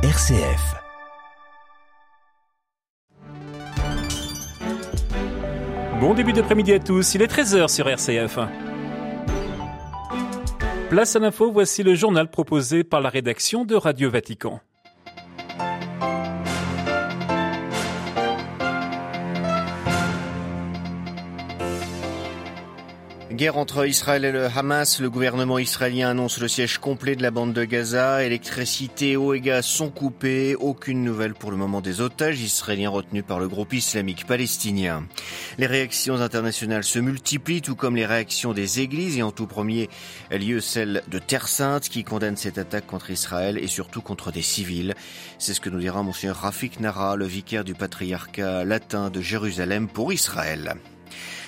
RCF. Bon début d'après-midi à tous, il est 13h sur RCF. Place à l'info, voici le journal proposé par la rédaction de Radio Vatican. Guerre entre Israël et le Hamas, le gouvernement israélien annonce le siège complet de la bande de Gaza, électricité, eau et gaz sont coupés, aucune nouvelle pour le moment des otages israéliens retenus par le groupe islamique palestinien. Les réactions internationales se multiplient, tout comme les réactions des églises, et en tout premier lieu celle de Terre Sainte qui condamne cette attaque contre Israël et surtout contre des civils. C'est ce que nous dira Monseigneur Rafik Nara, le vicaire du patriarcat latin de Jérusalem pour Israël.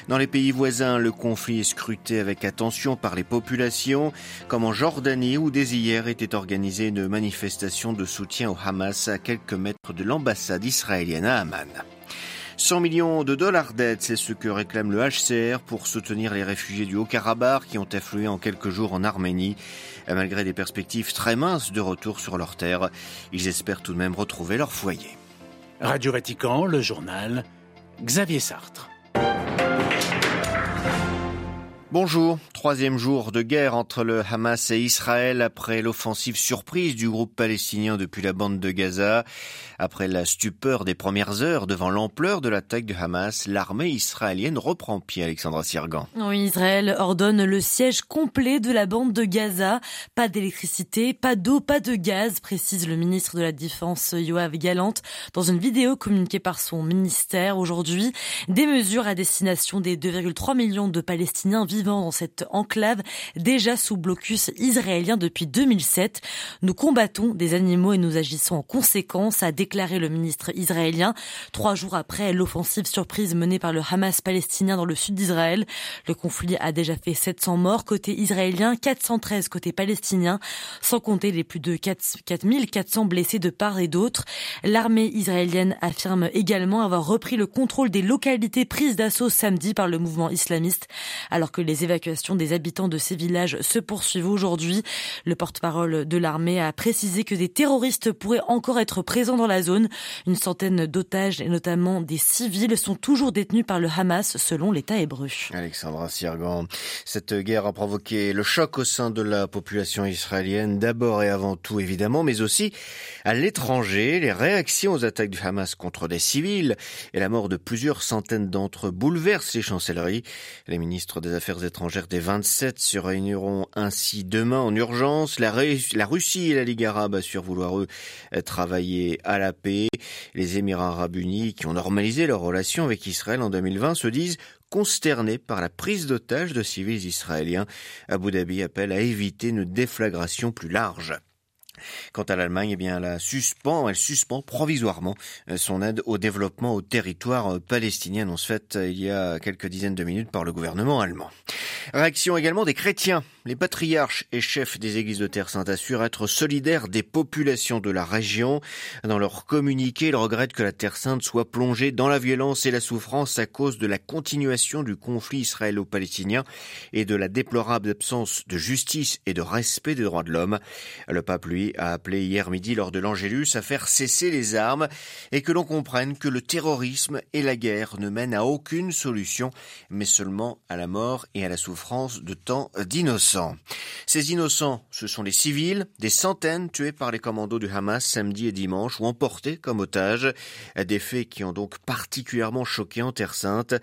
Dans les pays voisins, le conflit est scruté avec attention par les populations, comme en Jordanie où dès hier était organisée une manifestation de soutien au Hamas à quelques mètres de l'ambassade israélienne à Amman. 100 millions de dollars d'aide, c'est ce que réclame le HCR pour soutenir les réfugiés du Haut-Karabakh qui ont afflué en quelques jours en Arménie. Malgré des perspectives très minces de retour sur leur terre, ils espèrent tout de même retrouver leur foyer. Radio Vatican, le journal, Xavier Sartre. Bonjour, troisième jour de guerre entre le Hamas et Israël après l'offensive surprise du groupe palestinien depuis la bande de Gaza. Après la stupeur des premières heures devant l'ampleur de l'attaque du Hamas, l'armée israélienne reprend pied, Alexandra Sirgan. Oui, Israël ordonne le siège complet de la bande de Gaza. Pas d'électricité, pas d'eau, pas de gaz, précise le ministre de la Défense Yoav Galant dans une vidéo communiquée par son ministère aujourd'hui. Des mesures à destination des 2,3 millions de Palestiniens vivant dans cette enclave déjà sous blocus israélien depuis 2007. Nous combattons des animaux et nous agissons en conséquence, a déclaré le ministre israélien trois jours après l'offensive surprise menée par le Hamas palestinien dans le sud d'Israël. Le conflit a déjà fait 700 morts côté israélien, 413 côté palestinien, sans compter les plus de 4400 blessés de part et d'autre. L'armée israélienne affirme également avoir repris le contrôle des localités prises d'assaut samedi par le mouvement islamiste, alors que les les évacuations des habitants de ces villages se poursuivent aujourd'hui. Le porte-parole de l'armée a précisé que des terroristes pourraient encore être présents dans la zone. Une centaine d'otages et notamment des civils sont toujours détenus par le Hamas selon l'État hébreu. Alexandra Siergan, cette guerre a provoqué le choc au sein de la population israélienne, d'abord et avant tout évidemment, mais aussi à l'étranger. Les réactions aux attaques du Hamas contre des civils et la mort de plusieurs centaines d'entre eux bouleversent les chancelleries. Les ministres des Affaires étrangères des 27 se réuniront ainsi demain en urgence. La, la Russie et la Ligue arabe assurent vouloir eux travailler à la paix. Les Émirats arabes unis, qui ont normalisé leurs relations avec Israël en 2020, se disent consternés par la prise d'otages de civils israéliens. Abu Dhabi appelle à éviter une déflagration plus large. Quant à l'Allemagne, eh bien, elle suspend, elle suspend provisoirement euh, son aide au développement au territoire euh, palestinien, annonce faite euh, il y a quelques dizaines de minutes par le gouvernement allemand. Réaction également des chrétiens. Les patriarches et chefs des églises de Terre Sainte assurent être solidaires des populations de la région. Dans leur communiqué, ils regrettent que la Terre Sainte soit plongée dans la violence et la souffrance à cause de la continuation du conflit israélo-palestinien et de la déplorable absence de justice et de respect des droits de l'homme. Le pape, lui, a appelé hier midi lors de l'Angélus à faire cesser les armes et que l'on comprenne que le terrorisme et la guerre ne mènent à aucune solution, mais seulement à la mort et à la souffrance de tant d'innocents. Ces innocents, ce sont les civils, des centaines tués par les commandos du Hamas samedi et dimanche ou emportés comme otages, des faits qui ont donc particulièrement choqué en Terre Sainte.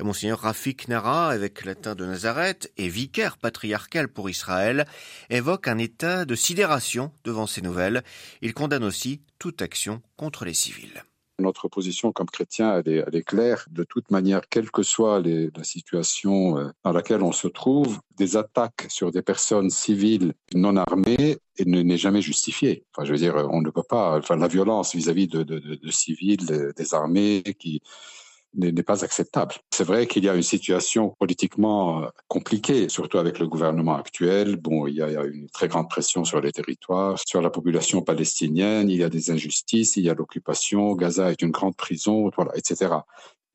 Monseigneur Rafik Nara, évêque latin de Nazareth et vicaire patriarcal pour Israël, évoque un état de sidération devant ces nouvelles. Il condamne aussi toute action contre les civils. Notre position comme chrétien, elle est, claire. De toute manière, quelle que soit la situation euh, dans laquelle on se trouve, des attaques sur des personnes civiles non armées n'est jamais justifiée. Enfin, je veux dire, on ne peut pas. Enfin, la violence vis-à-vis de, de, civils, des armées qui n'est pas acceptable. C'est vrai qu'il y a une situation politiquement euh, compliquée, surtout avec le gouvernement actuel. Bon, il y a une très grande pression sur les territoires, sur la population palestinienne, il y a des injustices, il y a l'occupation, Gaza est une grande prison, voilà, etc.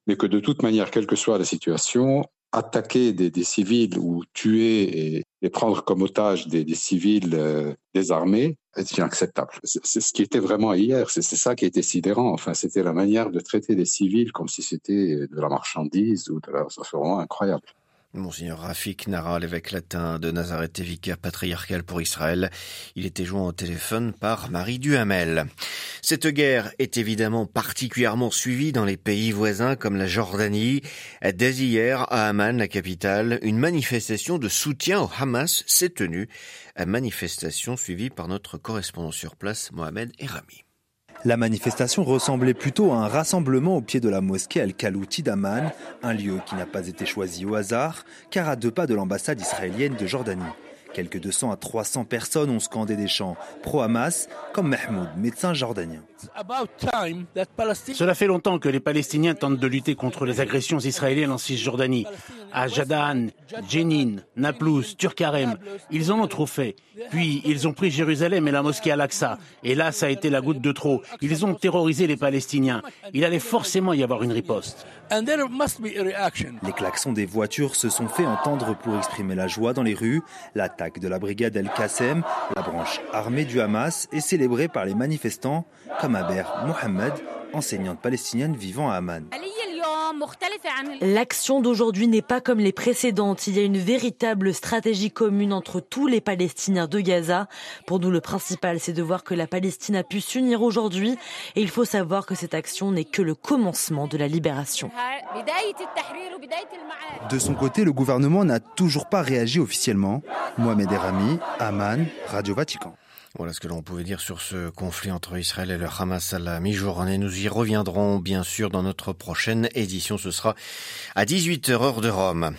Mais que de toute manière, quelle que soit la situation, attaquer des, civils ou tuer et, prendre comme otage des, des civils euh, désarmés est inacceptable. C'est ce qui était vraiment hier, c'est ça qui était sidérant. Enfin, c'était la manière de traiter des civils comme si c'était de la marchandise ou de la... C'est vraiment incroyable. Monseigneur Rafik Nara, l'évêque latin de Nazareth et vicaire patriarcal pour Israël. Il était joint au téléphone par Marie Duhamel. Cette guerre est évidemment particulièrement suivie dans les pays voisins comme la Jordanie. Dès hier, à Amman, la capitale, une manifestation de soutien au Hamas s'est tenue. Manifestation suivie par notre correspondant sur place, Mohamed Erami. La manifestation ressemblait plutôt à un rassemblement au pied de la mosquée Al-Kalouti d'Amman, un lieu qui n'a pas été choisi au hasard, car à deux pas de l'ambassade israélienne de Jordanie. Quelques 200 à 300 personnes ont scandé des chants pro-Hamas, comme Mahmoud, médecin jordanien. Cela fait longtemps que les Palestiniens tentent de lutter contre les agressions israéliennes en Cisjordanie. À Jadan, Jenin, Naplouse, Turkarem, ils en ont trop fait. Puis ils ont pris Jérusalem et la mosquée Al-Aqsa. Et là, ça a été la goutte de trop. Ils ont terrorisé les Palestiniens. Il allait forcément y avoir une riposte. Les klaxons des voitures se sont fait entendre pour exprimer la joie dans les rues. L'attaque de la brigade El-Qassem, la branche armée du Hamas, est célébrée par les manifestants comme Aber Mohamed, enseignante palestinienne vivant à Amman. L'action d'aujourd'hui n'est pas comme les précédentes. Il y a une véritable stratégie commune entre tous les Palestiniens de Gaza. Pour nous, le principal, c'est de voir que la Palestine a pu s'unir aujourd'hui. Et il faut savoir que cette action n'est que le commencement de la libération. De son côté, le gouvernement n'a toujours pas réagi officiellement. Mohamed Erami, Amman, Radio Vatican. Voilà ce que l'on pouvait dire sur ce conflit entre Israël et le Hamas à la mi-journée. Nous y reviendrons bien sûr dans notre prochaine édition. Ce sera à 18h heure de Rome.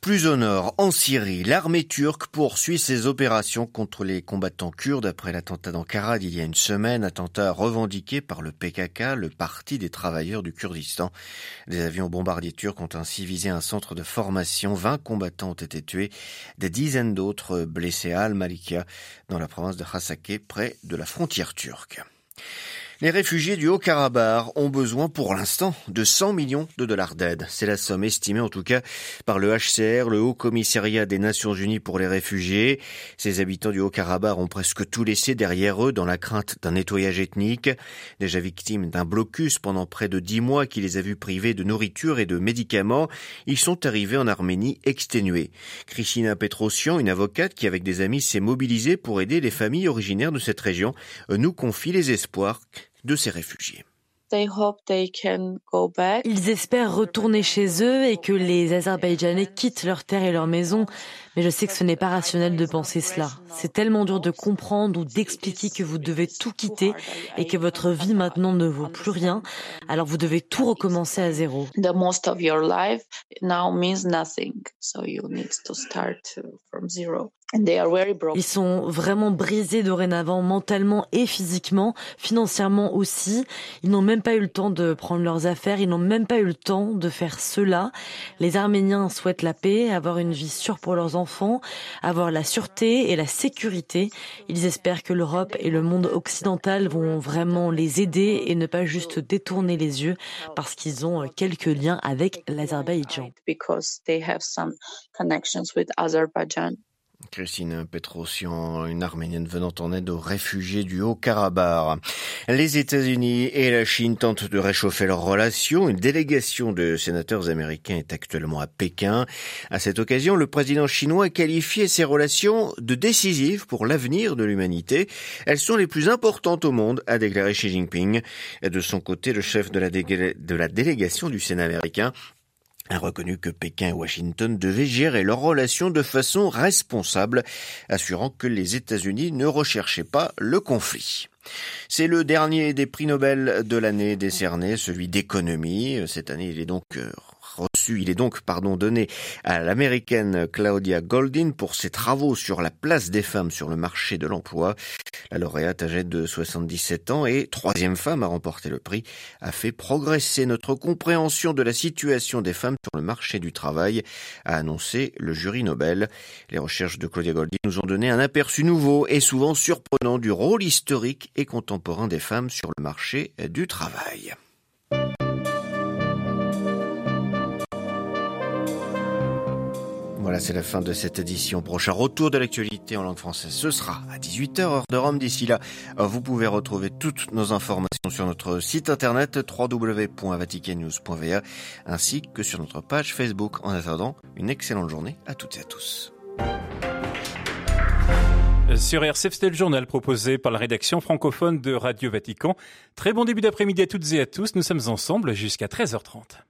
Plus au nord, en Syrie, l'armée turque poursuit ses opérations contre les combattants kurdes après l'attentat d'Ankara d'il y a une semaine, attentat revendiqué par le PKK, le Parti des travailleurs du Kurdistan. Des avions bombardiers turcs ont ainsi visé un centre de formation. 20 combattants ont été tués, des dizaines d'autres blessés à Al-Malikia dans la province de Près de la frontière turque. Les réfugiés du Haut-Karabakh ont besoin pour l'instant de 100 millions de dollars d'aide. C'est la somme estimée en tout cas par le HCR, le Haut Commissariat des Nations Unies pour les réfugiés. Ces habitants du Haut-Karabakh ont presque tout laissé derrière eux dans la crainte d'un nettoyage ethnique. Déjà victimes d'un blocus pendant près de dix mois qui les a vus privés de nourriture et de médicaments, ils sont arrivés en Arménie exténués. Christina Petrosian, une avocate qui avec des amis s'est mobilisée pour aider les familles originaires de cette région, nous confie les espoirs de ces réfugiés. Ils espèrent retourner chez eux et que les Azerbaïdjanais quittent leur terre et leur maison. Mais je sais que ce n'est pas rationnel de penser cela. C'est tellement dur de comprendre ou d'expliquer que vous devez tout quitter et que votre vie maintenant ne vaut plus rien. Alors vous devez tout recommencer à zéro. Ils sont vraiment brisés dorénavant, mentalement et physiquement, financièrement aussi. Ils n'ont même pas eu le temps de prendre leurs affaires, ils n'ont même pas eu le temps de faire cela. Les Arméniens souhaitent la paix, avoir une vie sûre pour leurs enfants, avoir la sûreté et la sécurité. Ils espèrent que l'Europe et le monde occidental vont vraiment les aider et ne pas juste détourner les yeux parce qu'ils ont quelques liens avec l'Azerbaïdjan. Christine Petrosian, une arménienne venant en aide aux réfugiés du Haut-Karabakh. Les États-Unis et la Chine tentent de réchauffer leurs relations. Une délégation de sénateurs américains est actuellement à Pékin. À cette occasion, le président chinois a qualifié ces relations de décisives pour l'avenir de l'humanité. Elles sont les plus importantes au monde, a déclaré Xi Jinping. De son côté, le chef de la, de la délégation du Sénat américain a reconnu que Pékin et Washington devaient gérer leurs relations de façon responsable, assurant que les États-Unis ne recherchaient pas le conflit. C'est le dernier des prix Nobel de l'année décerné, celui d'économie. Cette année, il est donc euh, reçu, il est donc pardon donné à l'américaine Claudia Goldin pour ses travaux sur la place des femmes sur le marché de l'emploi. La lauréate âgée de 77 ans et troisième femme à remporter le prix a fait progresser notre compréhension de la situation des femmes sur le marché du travail, a annoncé le jury Nobel. Les recherches de Claudia Goldin nous ont donné un aperçu nouveau et souvent surprenant du rôle historique et contemporain des femmes sur le marché du travail. C'est la fin de cette édition. Prochain retour de l'actualité en langue française, ce sera à 18h heure de Rome. D'ici là, vous pouvez retrouver toutes nos informations sur notre site internet www.vaticannews.va ainsi que sur notre page Facebook. En attendant, une excellente journée à toutes et à tous. Sur RCF, c'était le journal proposé par la rédaction francophone de Radio Vatican. Très bon début d'après-midi à toutes et à tous. Nous sommes ensemble jusqu'à 13h30.